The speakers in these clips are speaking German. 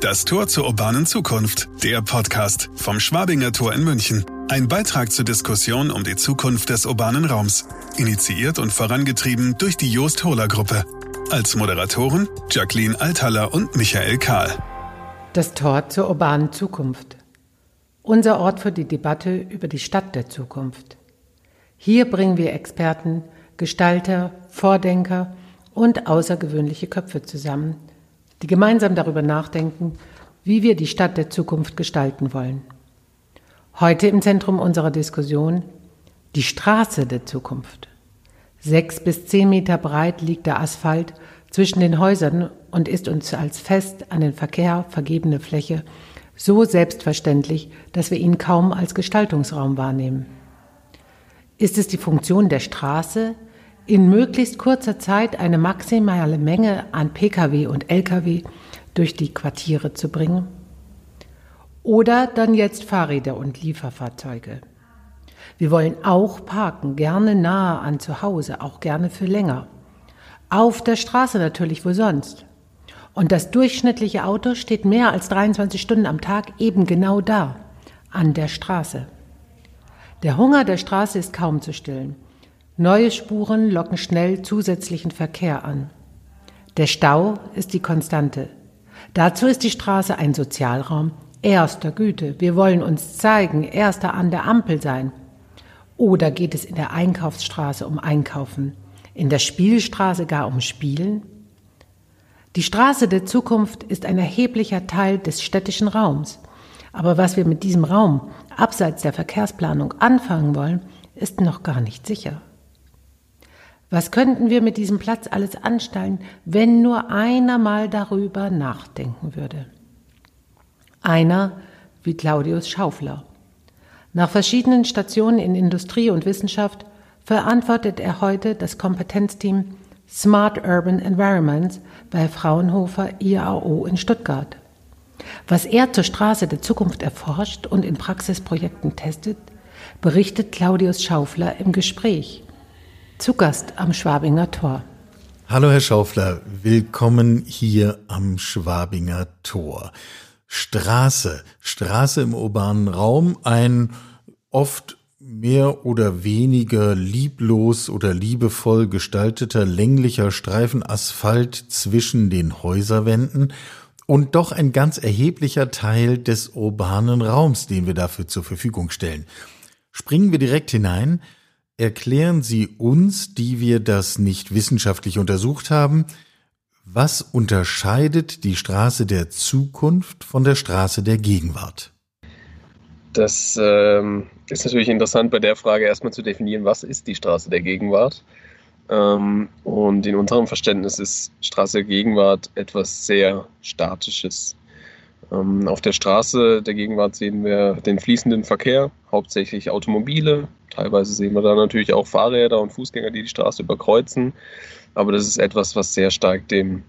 Das Tor zur urbanen Zukunft. Der Podcast vom Schwabinger Tor in München. Ein Beitrag zur Diskussion um die Zukunft des urbanen Raums. Initiiert und vorangetrieben durch die Joost Hohler Gruppe. Als Moderatoren Jacqueline Althaller und Michael Kahl. Das Tor zur urbanen Zukunft. Unser Ort für die Debatte über die Stadt der Zukunft. Hier bringen wir Experten, Gestalter, Vordenker und außergewöhnliche Köpfe zusammen – die gemeinsam darüber nachdenken, wie wir die Stadt der Zukunft gestalten wollen. Heute im Zentrum unserer Diskussion die Straße der Zukunft. Sechs bis zehn Meter breit liegt der Asphalt zwischen den Häusern und ist uns als fest an den Verkehr vergebene Fläche so selbstverständlich, dass wir ihn kaum als Gestaltungsraum wahrnehmen. Ist es die Funktion der Straße, in möglichst kurzer Zeit eine maximale Menge an Pkw und Lkw durch die Quartiere zu bringen? Oder dann jetzt Fahrräder und Lieferfahrzeuge. Wir wollen auch parken, gerne nahe an zu Hause, auch gerne für länger. Auf der Straße natürlich, wo sonst. Und das durchschnittliche Auto steht mehr als 23 Stunden am Tag eben genau da, an der Straße. Der Hunger der Straße ist kaum zu stillen. Neue Spuren locken schnell zusätzlichen Verkehr an. Der Stau ist die Konstante. Dazu ist die Straße ein Sozialraum erster Güte. Wir wollen uns zeigen, erster an der Ampel sein. Oder geht es in der Einkaufsstraße um Einkaufen, in der Spielstraße gar um Spielen? Die Straße der Zukunft ist ein erheblicher Teil des städtischen Raums. Aber was wir mit diesem Raum abseits der Verkehrsplanung anfangen wollen, ist noch gar nicht sicher. Was könnten wir mit diesem Platz alles anstellen, wenn nur einer mal darüber nachdenken würde? Einer wie Claudius Schaufler. Nach verschiedenen Stationen in Industrie und Wissenschaft verantwortet er heute das Kompetenzteam Smart Urban Environments bei Fraunhofer IAO in Stuttgart. Was er zur Straße der Zukunft erforscht und in Praxisprojekten testet, berichtet Claudius Schaufler im Gespräch zu Gast am Schwabinger Tor. Hallo Herr Schaufler, willkommen hier am Schwabinger Tor. Straße, Straße im urbanen Raum, ein oft mehr oder weniger lieblos oder liebevoll gestalteter länglicher Streifen Asphalt zwischen den Häuserwänden und doch ein ganz erheblicher Teil des urbanen Raums, den wir dafür zur Verfügung stellen. Springen wir direkt hinein. Erklären Sie uns, die wir das nicht wissenschaftlich untersucht haben, was unterscheidet die Straße der Zukunft von der Straße der Gegenwart? Das ähm, ist natürlich interessant bei der Frage erstmal zu definieren, was ist die Straße der Gegenwart. Ähm, und in unserem Verständnis ist Straße der Gegenwart etwas sehr Statisches. Ähm, auf der Straße der Gegenwart sehen wir den fließenden Verkehr, hauptsächlich Automobile. Teilweise sehen wir da natürlich auch Fahrräder und Fußgänger, die die Straße überkreuzen. Aber das ist etwas, was sehr stark dem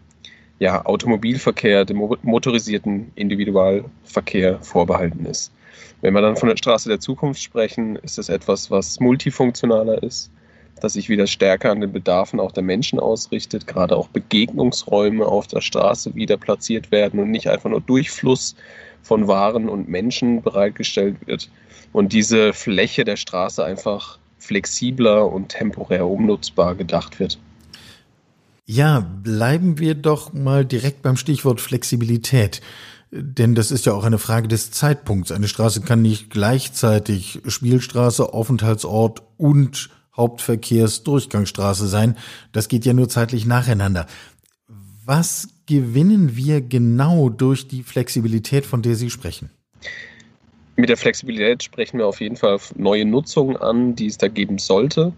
ja, Automobilverkehr, dem motorisierten Individualverkehr vorbehalten ist. Wenn wir dann von der Straße der Zukunft sprechen, ist es etwas, was multifunktionaler ist dass sich wieder stärker an den Bedarfen auch der Menschen ausrichtet, gerade auch Begegnungsräume auf der Straße wieder platziert werden und nicht einfach nur Durchfluss von Waren und Menschen bereitgestellt wird und diese Fläche der Straße einfach flexibler und temporär umnutzbar gedacht wird. Ja, bleiben wir doch mal direkt beim Stichwort Flexibilität. Denn das ist ja auch eine Frage des Zeitpunkts. Eine Straße kann nicht gleichzeitig Spielstraße, Aufenthaltsort und Hauptverkehrsdurchgangsstraße sein. Das geht ja nur zeitlich nacheinander. Was gewinnen wir genau durch die Flexibilität, von der Sie sprechen? Mit der Flexibilität sprechen wir auf jeden Fall neue Nutzungen an, die es da geben sollte.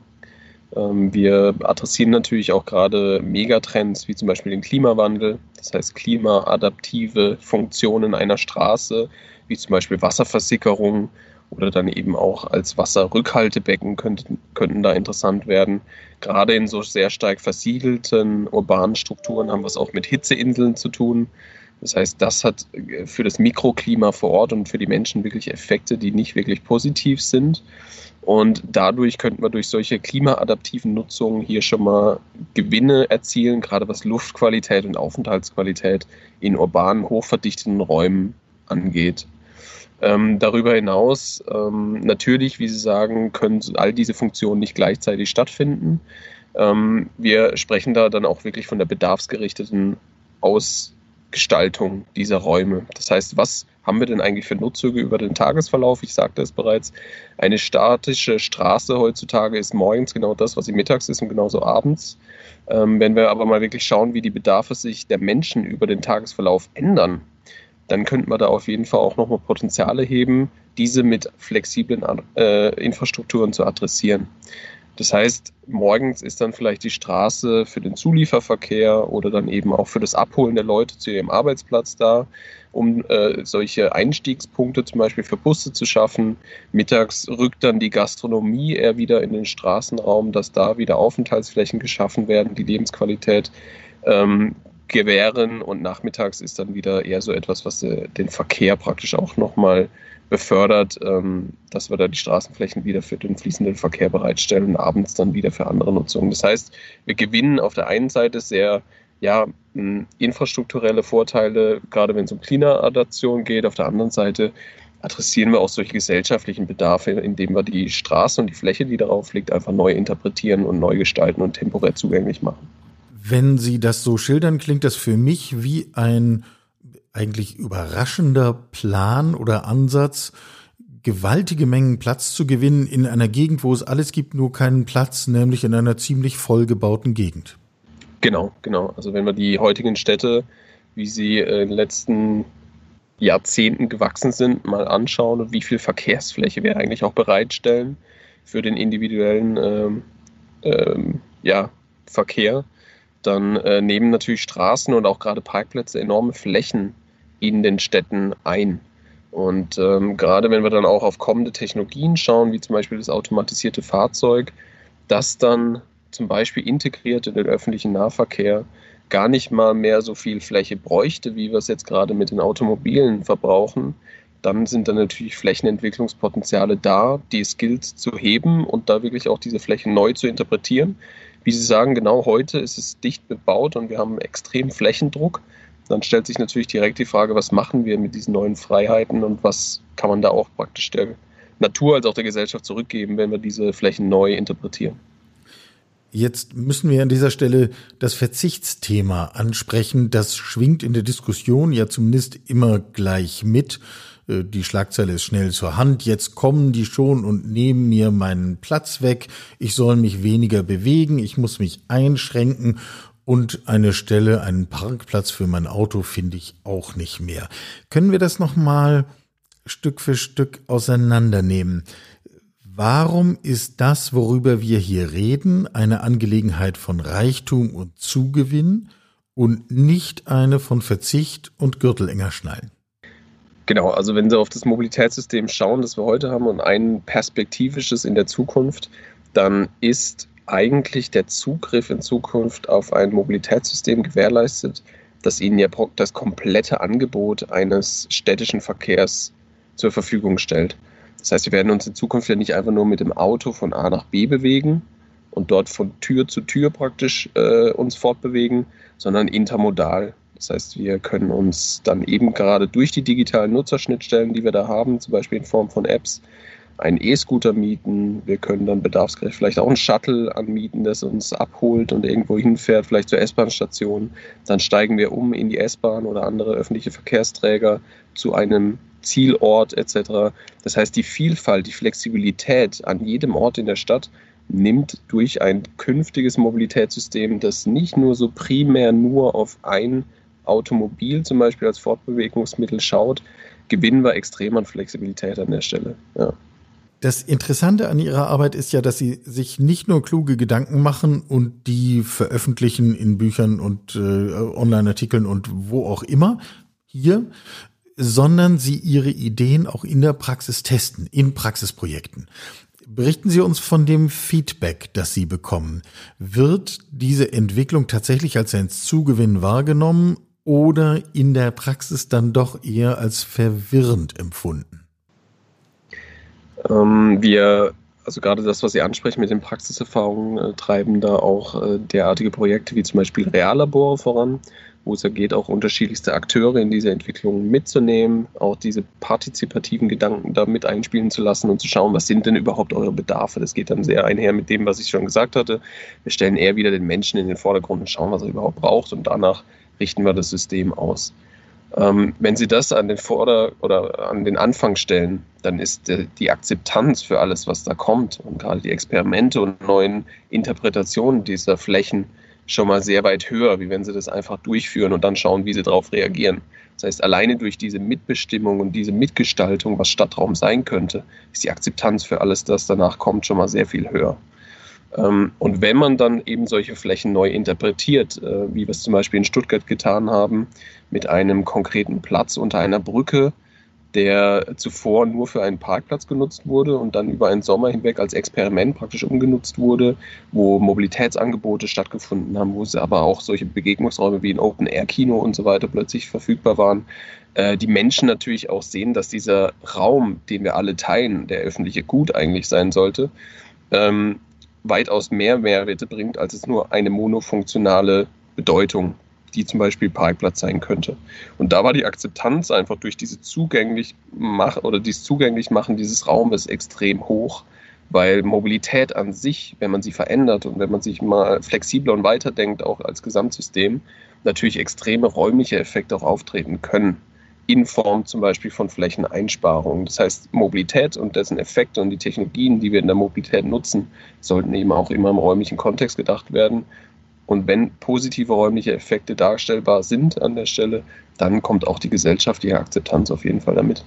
Ähm, wir adressieren natürlich auch gerade Megatrends wie zum Beispiel den Klimawandel, das heißt klimaadaptive Funktionen einer Straße, wie zum Beispiel Wasserversickerung, oder dann eben auch als Wasserrückhaltebecken könnten, könnten da interessant werden. Gerade in so sehr stark versiegelten urbanen Strukturen haben wir es auch mit Hitzeinseln zu tun. Das heißt, das hat äh, für das Mikroklima vor Ort und für die Menschen wirklich Effekte, die nicht wirklich positiv sind. Und dadurch könnten wir durch solche klimaadaptiven Nutzungen hier schon mal Gewinne erzielen, gerade was Luftqualität und Aufenthaltsqualität in urbanen, hochverdichteten Räumen angeht. Ähm, darüber hinaus, ähm, natürlich, wie Sie sagen, können all diese Funktionen nicht gleichzeitig stattfinden. Ähm, wir sprechen da dann auch wirklich von der bedarfsgerichteten Ausgestaltung dieser Räume. Das heißt, was haben wir denn eigentlich für Nutzungen über den Tagesverlauf? Ich sagte es bereits, eine statische Straße heutzutage ist morgens genau das, was sie mittags ist und genauso abends. Ähm, wenn wir aber mal wirklich schauen, wie die Bedarfe sich der Menschen über den Tagesverlauf ändern, dann könnten wir da auf jeden Fall auch nochmal Potenziale heben, diese mit flexiblen äh, Infrastrukturen zu adressieren. Das heißt, morgens ist dann vielleicht die Straße für den Zulieferverkehr oder dann eben auch für das Abholen der Leute zu ihrem Arbeitsplatz da, um äh, solche Einstiegspunkte zum Beispiel für Busse zu schaffen. Mittags rückt dann die Gastronomie eher wieder in den Straßenraum, dass da wieder Aufenthaltsflächen geschaffen werden, die Lebensqualität ähm, gewähren und nachmittags ist dann wieder eher so etwas, was äh, den Verkehr praktisch auch nochmal befördert, ähm, dass wir da die Straßenflächen wieder für den fließenden Verkehr bereitstellen und abends dann wieder für andere Nutzungen. Das heißt, wir gewinnen auf der einen Seite sehr ja, infrastrukturelle Vorteile, gerade wenn es um Klimaadaption geht. Auf der anderen Seite adressieren wir auch solche gesellschaftlichen Bedarfe, indem wir die Straße und die Fläche, die darauf liegt, einfach neu interpretieren und neu gestalten und temporär zugänglich machen. Wenn Sie das so schildern, klingt das für mich wie ein eigentlich überraschender Plan oder Ansatz, gewaltige Mengen Platz zu gewinnen in einer Gegend, wo es alles gibt, nur keinen Platz, nämlich in einer ziemlich vollgebauten Gegend. Genau, genau. Also wenn wir die heutigen Städte, wie sie in den letzten Jahrzehnten gewachsen sind, mal anschauen und wie viel Verkehrsfläche wir eigentlich auch bereitstellen für den individuellen ähm, ähm, ja, Verkehr, dann äh, nehmen natürlich Straßen und auch gerade Parkplätze enorme Flächen in den Städten ein. Und ähm, gerade wenn wir dann auch auf kommende Technologien schauen, wie zum Beispiel das automatisierte Fahrzeug, das dann zum Beispiel integriert in den öffentlichen Nahverkehr gar nicht mal mehr so viel Fläche bräuchte, wie wir es jetzt gerade mit den Automobilen verbrauchen, dann sind da natürlich Flächenentwicklungspotenziale da, die es gilt zu heben und da wirklich auch diese Flächen neu zu interpretieren. Wie Sie sagen, genau heute ist es dicht bebaut und wir haben extrem Flächendruck dann stellt sich natürlich direkt die Frage, was machen wir mit diesen neuen Freiheiten und was kann man da auch praktisch der Natur als auch der Gesellschaft zurückgeben, wenn wir diese Flächen neu interpretieren. Jetzt müssen wir an dieser Stelle das Verzichtsthema ansprechen. Das schwingt in der Diskussion ja zumindest immer gleich mit. Äh, die Schlagzeile ist schnell zur Hand. Jetzt kommen die schon und nehmen mir meinen Platz weg. Ich soll mich weniger bewegen. Ich muss mich einschränken. Und eine Stelle, einen Parkplatz für mein Auto finde ich auch nicht mehr. Können wir das nochmal Stück für Stück auseinandernehmen? Warum ist das, worüber wir hier reden, eine Angelegenheit von Reichtum und Zugewinn und nicht eine von Verzicht und Gürtelenger schnallen? Genau, also wenn Sie auf das Mobilitätssystem schauen, das wir heute haben und ein perspektivisches in der Zukunft, dann ist eigentlich der Zugriff in Zukunft auf ein Mobilitätssystem gewährleistet, das Ihnen ja das komplette Angebot eines städtischen Verkehrs zur Verfügung stellt. Das heißt, wir werden uns in Zukunft ja nicht einfach nur mit dem Auto von A nach B bewegen und dort von Tür zu Tür praktisch äh, uns fortbewegen, sondern intermodal. Das heißt, wir können uns dann eben gerade durch die digitalen Nutzerschnittstellen, die wir da haben, zum Beispiel in Form von Apps, einen E-Scooter mieten. Wir können dann bedarfsgerecht vielleicht auch einen Shuttle anmieten, das uns abholt und irgendwo hinfährt, vielleicht zur S-Bahn-Station. Dann steigen wir um in die S-Bahn oder andere öffentliche Verkehrsträger zu einem Zielort etc. Das heißt, die Vielfalt, die Flexibilität an jedem Ort in der Stadt nimmt durch ein künftiges Mobilitätssystem, das nicht nur so primär nur auf ein Automobil zum Beispiel als Fortbewegungsmittel schaut, gewinnen wir extrem an Flexibilität an der Stelle. Ja. Das Interessante an Ihrer Arbeit ist ja, dass Sie sich nicht nur kluge Gedanken machen und die veröffentlichen in Büchern und äh, Online-Artikeln und wo auch immer hier, sondern Sie Ihre Ideen auch in der Praxis testen, in Praxisprojekten. Berichten Sie uns von dem Feedback, das Sie bekommen. Wird diese Entwicklung tatsächlich als ein Zugewinn wahrgenommen oder in der Praxis dann doch eher als verwirrend empfunden? Ähm, wir, also gerade das, was Sie ansprechen mit den Praxiserfahrungen, äh, treiben da auch äh, derartige Projekte wie zum Beispiel Reallabore voran, wo es ja geht, auch unterschiedlichste Akteure in diese Entwicklung mitzunehmen, auch diese partizipativen Gedanken da mit einspielen zu lassen und zu schauen, was sind denn überhaupt eure Bedarfe. Das geht dann sehr einher mit dem, was ich schon gesagt hatte. Wir stellen eher wieder den Menschen in den Vordergrund und schauen, was er überhaupt braucht und danach richten wir das System aus. Ähm, wenn Sie das an den Vorder- oder an den Anfang stellen, dann ist die Akzeptanz für alles, was da kommt und gerade die Experimente und neuen Interpretationen dieser Flächen schon mal sehr weit höher, wie wenn Sie das einfach durchführen und dann schauen, wie Sie darauf reagieren. Das heißt, alleine durch diese Mitbestimmung und diese Mitgestaltung, was Stadtraum sein könnte, ist die Akzeptanz für alles, das danach kommt, schon mal sehr viel höher. Ähm, und wenn man dann eben solche Flächen neu interpretiert, äh, wie wir es zum Beispiel in Stuttgart getan haben, mit einem konkreten Platz unter einer Brücke, der zuvor nur für einen Parkplatz genutzt wurde und dann über einen Sommer hinweg als Experiment praktisch umgenutzt wurde, wo Mobilitätsangebote stattgefunden haben, wo es aber auch solche Begegnungsräume wie ein Open-Air-Kino und so weiter plötzlich verfügbar waren. Äh, die Menschen natürlich auch sehen, dass dieser Raum, den wir alle teilen, der öffentliche Gut eigentlich sein sollte, ähm, weitaus mehr Mehrwerte bringt, als es nur eine monofunktionale Bedeutung, die zum Beispiel Parkplatz sein könnte. Und da war die Akzeptanz einfach durch diese zugänglich mach oder dieses zugänglich machen dieses Raumes extrem hoch, weil Mobilität an sich, wenn man sie verändert und wenn man sich mal flexibler und weiterdenkt, auch als Gesamtsystem, natürlich extreme räumliche Effekte auch auftreten können in Form zum Beispiel von Flächeneinsparungen. Das heißt, Mobilität und dessen Effekte und die Technologien, die wir in der Mobilität nutzen, sollten eben auch immer im räumlichen Kontext gedacht werden. Und wenn positive räumliche Effekte darstellbar sind an der Stelle, dann kommt auch die gesellschaftliche Akzeptanz auf jeden Fall damit.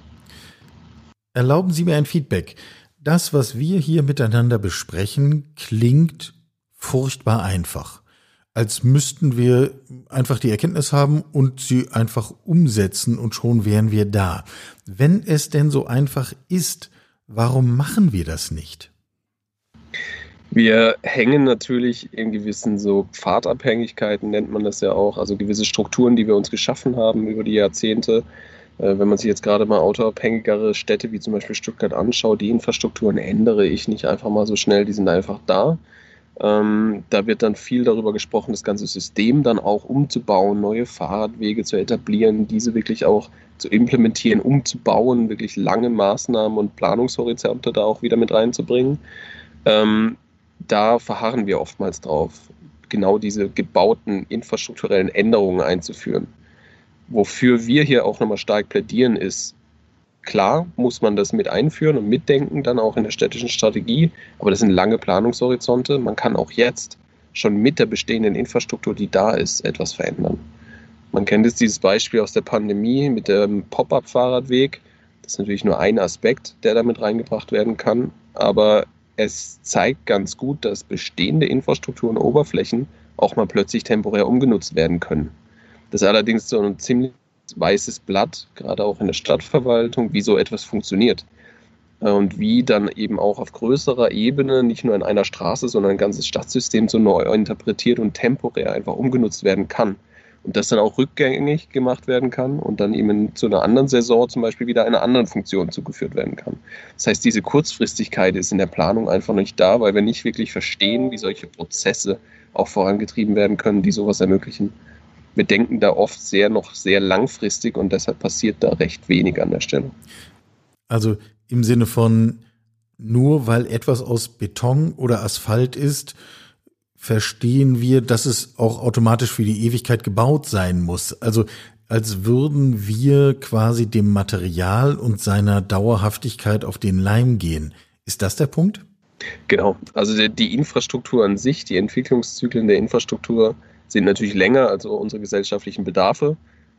Erlauben Sie mir ein Feedback. Das, was wir hier miteinander besprechen, klingt furchtbar einfach als müssten wir einfach die Erkenntnis haben und sie einfach umsetzen und schon wären wir da. Wenn es denn so einfach ist, warum machen wir das nicht? Wir hängen natürlich in gewissen so Pfadabhängigkeiten, nennt man das ja auch, also gewisse Strukturen, die wir uns geschaffen haben über die Jahrzehnte. Äh, wenn man sich jetzt gerade mal autoabhängigere Städte wie zum Beispiel Stuttgart anschaut, die Infrastrukturen ändere ich nicht einfach mal so schnell, die sind einfach da. Ähm, da wird dann viel darüber gesprochen, das ganze System dann auch umzubauen, neue Fahrradwege zu etablieren, diese wirklich auch zu implementieren, umzubauen, wirklich lange Maßnahmen und Planungshorizonte da auch wieder mit reinzubringen. Ähm, da verharren wir oftmals drauf, genau diese gebauten infrastrukturellen Änderungen einzuführen. Wofür wir hier auch nochmal stark plädieren, ist, Klar muss man das mit einführen und mitdenken, dann auch in der städtischen Strategie, aber das sind lange Planungshorizonte. Man kann auch jetzt schon mit der bestehenden Infrastruktur, die da ist, etwas verändern. Man kennt jetzt dieses Beispiel aus der Pandemie mit dem Pop-up-Fahrradweg. Das ist natürlich nur ein Aspekt, der damit reingebracht werden kann, aber es zeigt ganz gut, dass bestehende Infrastruktur und Oberflächen auch mal plötzlich temporär umgenutzt werden können. Das ist allerdings so ein ziemlich weißes Blatt, gerade auch in der Stadtverwaltung, wie so etwas funktioniert. Und wie dann eben auch auf größerer Ebene, nicht nur in einer Straße, sondern ein ganzes Stadtsystem so neu interpretiert und temporär einfach umgenutzt werden kann. Und das dann auch rückgängig gemacht werden kann und dann eben zu einer anderen Saison zum Beispiel wieder einer anderen Funktion zugeführt werden kann. Das heißt, diese Kurzfristigkeit ist in der Planung einfach nicht da, weil wir nicht wirklich verstehen, wie solche Prozesse auch vorangetrieben werden können, die sowas ermöglichen wir denken da oft sehr noch sehr langfristig und deshalb passiert da recht wenig an der Stelle. Also im Sinne von nur weil etwas aus Beton oder Asphalt ist, verstehen wir, dass es auch automatisch für die Ewigkeit gebaut sein muss. Also als würden wir quasi dem Material und seiner Dauerhaftigkeit auf den Leim gehen. Ist das der Punkt? Genau. Also die Infrastruktur an sich, die Entwicklungszyklen der Infrastruktur sind natürlich länger als unsere gesellschaftlichen Bedarfe.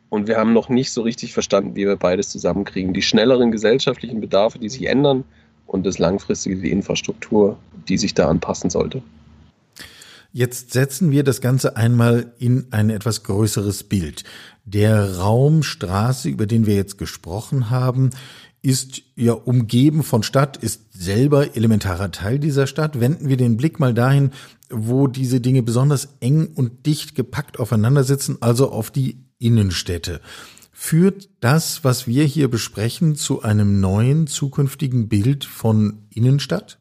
Und wir haben noch nicht so richtig verstanden, wie wir beides zusammenkriegen. Die schnelleren gesellschaftlichen Bedarfe, die sich ändern, und das langfristige, die Infrastruktur, die sich da anpassen sollte. Jetzt setzen wir das Ganze einmal in ein etwas größeres Bild. Der Raum Straße, über den wir jetzt gesprochen haben, ist ja umgeben von Stadt, ist selber elementarer Teil dieser Stadt. Wenden wir den Blick mal dahin, wo diese Dinge besonders eng und dicht gepackt aufeinander sitzen, also auf die Innenstädte. Führt das, was wir hier besprechen, zu einem neuen zukünftigen Bild von Innenstadt?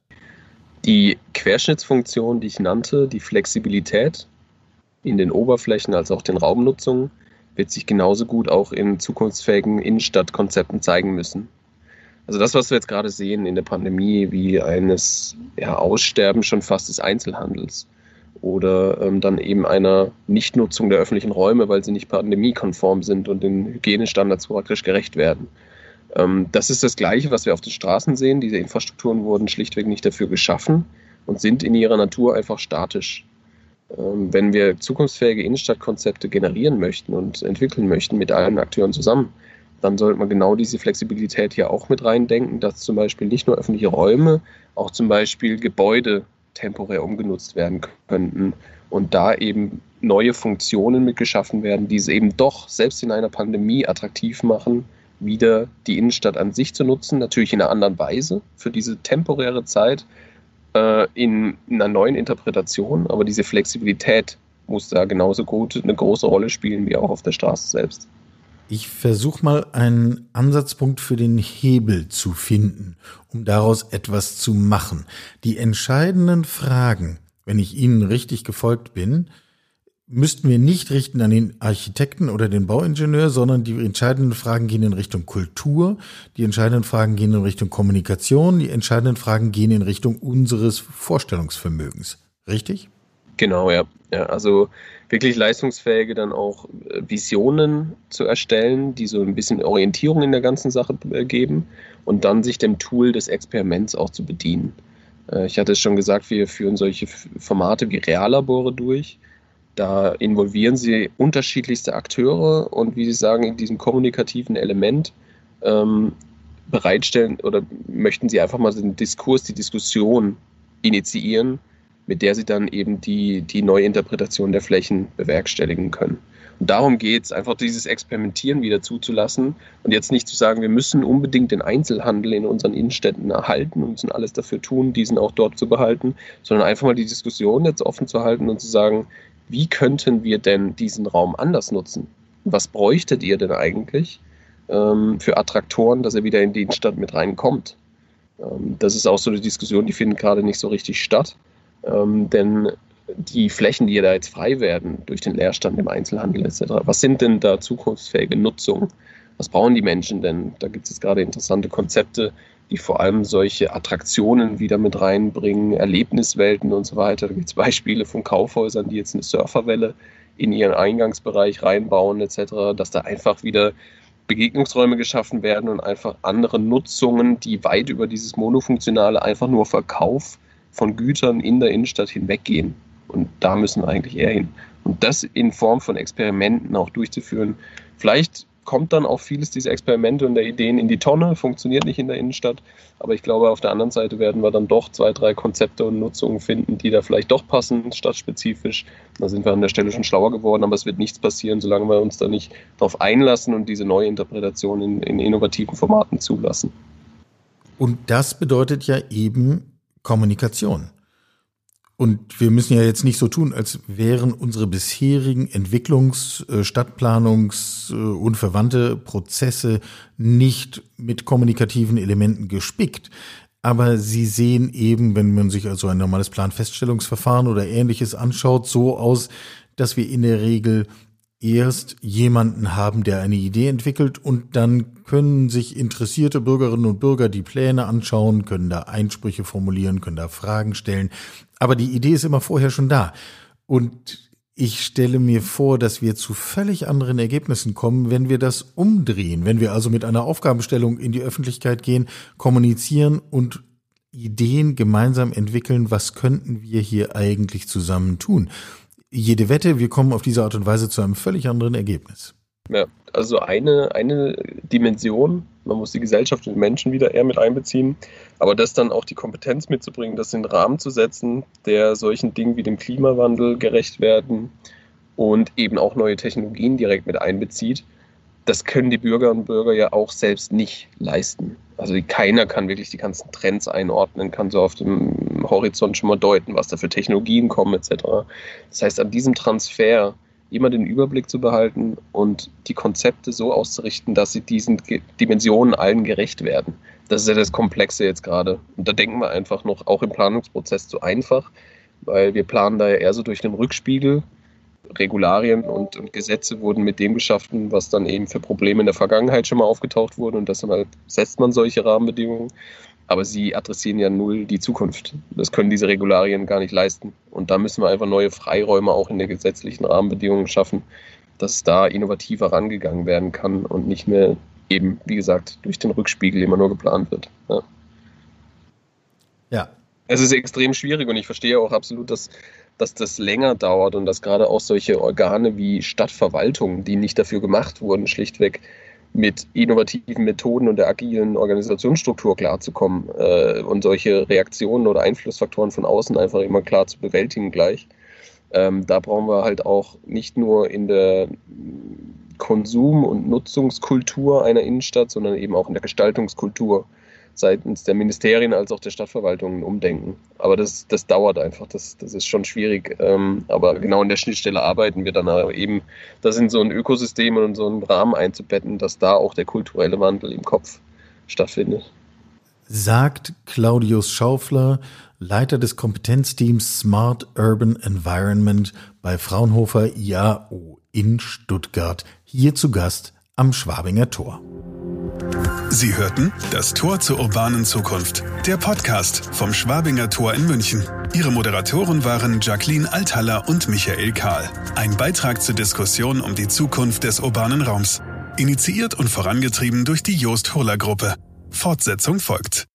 Die Querschnittsfunktion, die ich nannte, die Flexibilität in den Oberflächen als auch den Raumnutzungen, wird sich genauso gut auch in zukunftsfähigen Innenstadtkonzepten zeigen müssen. Also das, was wir jetzt gerade sehen in der Pandemie, wie eines ja, Aussterben schon fast des Einzelhandels oder ähm, dann eben einer Nichtnutzung der öffentlichen Räume, weil sie nicht pandemiekonform sind und den Hygienestandards praktisch gerecht werden. Ähm, das ist das Gleiche, was wir auf den Straßen sehen. Diese Infrastrukturen wurden schlichtweg nicht dafür geschaffen und sind in ihrer Natur einfach statisch. Ähm, wenn wir zukunftsfähige Innenstadtkonzepte generieren möchten und entwickeln möchten mit allen Akteuren zusammen, dann sollte man genau diese Flexibilität hier auch mit reindenken, dass zum Beispiel nicht nur öffentliche Räume, auch zum Beispiel Gebäude temporär umgenutzt werden könnten und da eben neue Funktionen mitgeschaffen werden, die es eben doch selbst in einer Pandemie attraktiv machen, wieder die Innenstadt an sich zu nutzen, natürlich in einer anderen Weise für diese temporäre Zeit, äh, in, in einer neuen Interpretation, aber diese Flexibilität muss da genauso gut eine große Rolle spielen wie auch auf der Straße selbst. Ich versuche mal einen Ansatzpunkt für den Hebel zu finden, um daraus etwas zu machen. Die entscheidenden Fragen, wenn ich Ihnen richtig gefolgt bin, müssten wir nicht richten an den Architekten oder den Bauingenieur, sondern die entscheidenden Fragen gehen in Richtung Kultur, die entscheidenden Fragen gehen in Richtung Kommunikation, die entscheidenden Fragen gehen in Richtung unseres Vorstellungsvermögens. Richtig? Genau, ja. ja also wirklich leistungsfähige dann auch äh, Visionen zu erstellen, die so ein bisschen Orientierung in der ganzen Sache äh, geben und dann sich dem Tool des Experiments auch zu bedienen. Äh, ich hatte es schon gesagt, wir führen solche Formate wie Reallabore durch da involvieren sie unterschiedlichste Akteure und wie Sie sagen, in diesem kommunikativen Element ähm, bereitstellen oder möchten Sie einfach mal den Diskurs, die Diskussion initiieren, mit der Sie dann eben die, die Neuinterpretation der Flächen bewerkstelligen können. Und darum geht es, einfach dieses Experimentieren wieder zuzulassen und jetzt nicht zu sagen, wir müssen unbedingt den Einzelhandel in unseren Innenstädten erhalten und müssen alles dafür tun, diesen auch dort zu behalten, sondern einfach mal die Diskussion jetzt offen zu halten und zu sagen, wie könnten wir denn diesen Raum anders nutzen? Was bräuchtet ihr denn eigentlich ähm, für Attraktoren, dass er wieder in die Innenstadt mit reinkommt? Ähm, das ist auch so eine Diskussion, die findet gerade nicht so richtig statt. Ähm, denn die Flächen, die da jetzt frei werden durch den Leerstand im Einzelhandel etc., was sind denn da zukunftsfähige Nutzungen? Was brauchen die Menschen denn? Da gibt es jetzt gerade interessante Konzepte, die vor allem solche Attraktionen wieder mit reinbringen, Erlebniswelten und so weiter. Da gibt es Beispiele von Kaufhäusern, die jetzt eine Surferwelle in ihren Eingangsbereich reinbauen etc., dass da einfach wieder Begegnungsräume geschaffen werden und einfach andere Nutzungen, die weit über dieses monofunktionale einfach nur Verkauf von Gütern in der Innenstadt hinweggehen. Und da müssen wir eigentlich eher hin. Und das in Form von Experimenten auch durchzuführen. Vielleicht kommt dann auch vieles dieser Experimente und der Ideen in die Tonne, funktioniert nicht in der Innenstadt. Aber ich glaube, auf der anderen Seite werden wir dann doch zwei, drei Konzepte und Nutzungen finden, die da vielleicht doch passen, stadtspezifisch. Da sind wir an der Stelle schon schlauer geworden, aber es wird nichts passieren, solange wir uns da nicht darauf einlassen und diese neue Interpretation in, in innovativen Formaten zulassen. Und das bedeutet ja eben Kommunikation. Und wir müssen ja jetzt nicht so tun, als wären unsere bisherigen Entwicklungs-, äh, Stadtplanungs- äh, und verwandte Prozesse nicht mit kommunikativen Elementen gespickt. Aber sie sehen eben, wenn man sich also ein normales Planfeststellungsverfahren oder ähnliches anschaut, so aus, dass wir in der Regel erst jemanden haben, der eine Idee entwickelt und dann können sich interessierte Bürgerinnen und Bürger die Pläne anschauen, können da Einsprüche formulieren, können da Fragen stellen. Aber die Idee ist immer vorher schon da. Und ich stelle mir vor, dass wir zu völlig anderen Ergebnissen kommen, wenn wir das umdrehen, wenn wir also mit einer Aufgabenstellung in die Öffentlichkeit gehen, kommunizieren und Ideen gemeinsam entwickeln, was könnten wir hier eigentlich zusammen tun jede Wette, wir kommen auf diese Art und Weise zu einem völlig anderen Ergebnis. Ja, also eine, eine Dimension, man muss die Gesellschaft und die Menschen wieder eher mit einbeziehen, aber das dann auch die Kompetenz mitzubringen, das in den Rahmen zu setzen, der solchen Dingen wie dem Klimawandel gerecht werden und eben auch neue Technologien direkt mit einbezieht, das können die Bürgerinnen und Bürger ja auch selbst nicht leisten. Also keiner kann wirklich die ganzen Trends einordnen, kann so auf dem Horizont schon mal deuten, was da für Technologien kommen etc. Das heißt, an diesem Transfer immer den Überblick zu behalten und die Konzepte so auszurichten, dass sie diesen Dimensionen allen gerecht werden. Das ist ja das Komplexe jetzt gerade. Und da denken wir einfach noch, auch im Planungsprozess zu einfach, weil wir planen da ja eher so durch den Rückspiegel. Regularien und, und, Gesetze wurden mit dem geschaffen, was dann eben für Probleme in der Vergangenheit schon mal aufgetaucht wurden und deshalb setzt man solche Rahmenbedingungen. Aber sie adressieren ja null die Zukunft. Das können diese Regularien gar nicht leisten. Und da müssen wir einfach neue Freiräume auch in den gesetzlichen Rahmenbedingungen schaffen, dass da innovativer rangegangen werden kann und nicht mehr eben, wie gesagt, durch den Rückspiegel immer nur geplant wird. Ja. ja. Es ist extrem schwierig und ich verstehe auch absolut, dass, dass das länger dauert und dass gerade auch solche Organe wie Stadtverwaltungen, die nicht dafür gemacht wurden, schlichtweg mit innovativen Methoden und der agilen Organisationsstruktur klarzukommen äh, und solche Reaktionen oder Einflussfaktoren von außen einfach immer klar zu bewältigen gleich. Ähm, da brauchen wir halt auch nicht nur in der Konsum- und Nutzungskultur einer Innenstadt, sondern eben auch in der Gestaltungskultur seitens der Ministerien als auch der Stadtverwaltungen umdenken. Aber das, das dauert einfach, das, das ist schon schwierig. Ähm, aber genau in der Schnittstelle arbeiten wir dann eben, das in so ein Ökosystem und in so einen Rahmen einzubetten, dass da auch der kulturelle Wandel im Kopf stattfindet. Sagt Claudius Schaufler, Leiter des Kompetenzteams Smart Urban Environment bei Fraunhofer IAO in Stuttgart, hier zu Gast am Schwabinger Tor. Sie hörten das Tor zur urbanen Zukunft, der Podcast vom Schwabinger Tor in München. Ihre Moderatoren waren Jacqueline Althaller und Michael Kahl. Ein Beitrag zur Diskussion um die Zukunft des urbanen Raums. Initiiert und vorangetrieben durch die Jost Hohler Gruppe. Fortsetzung folgt.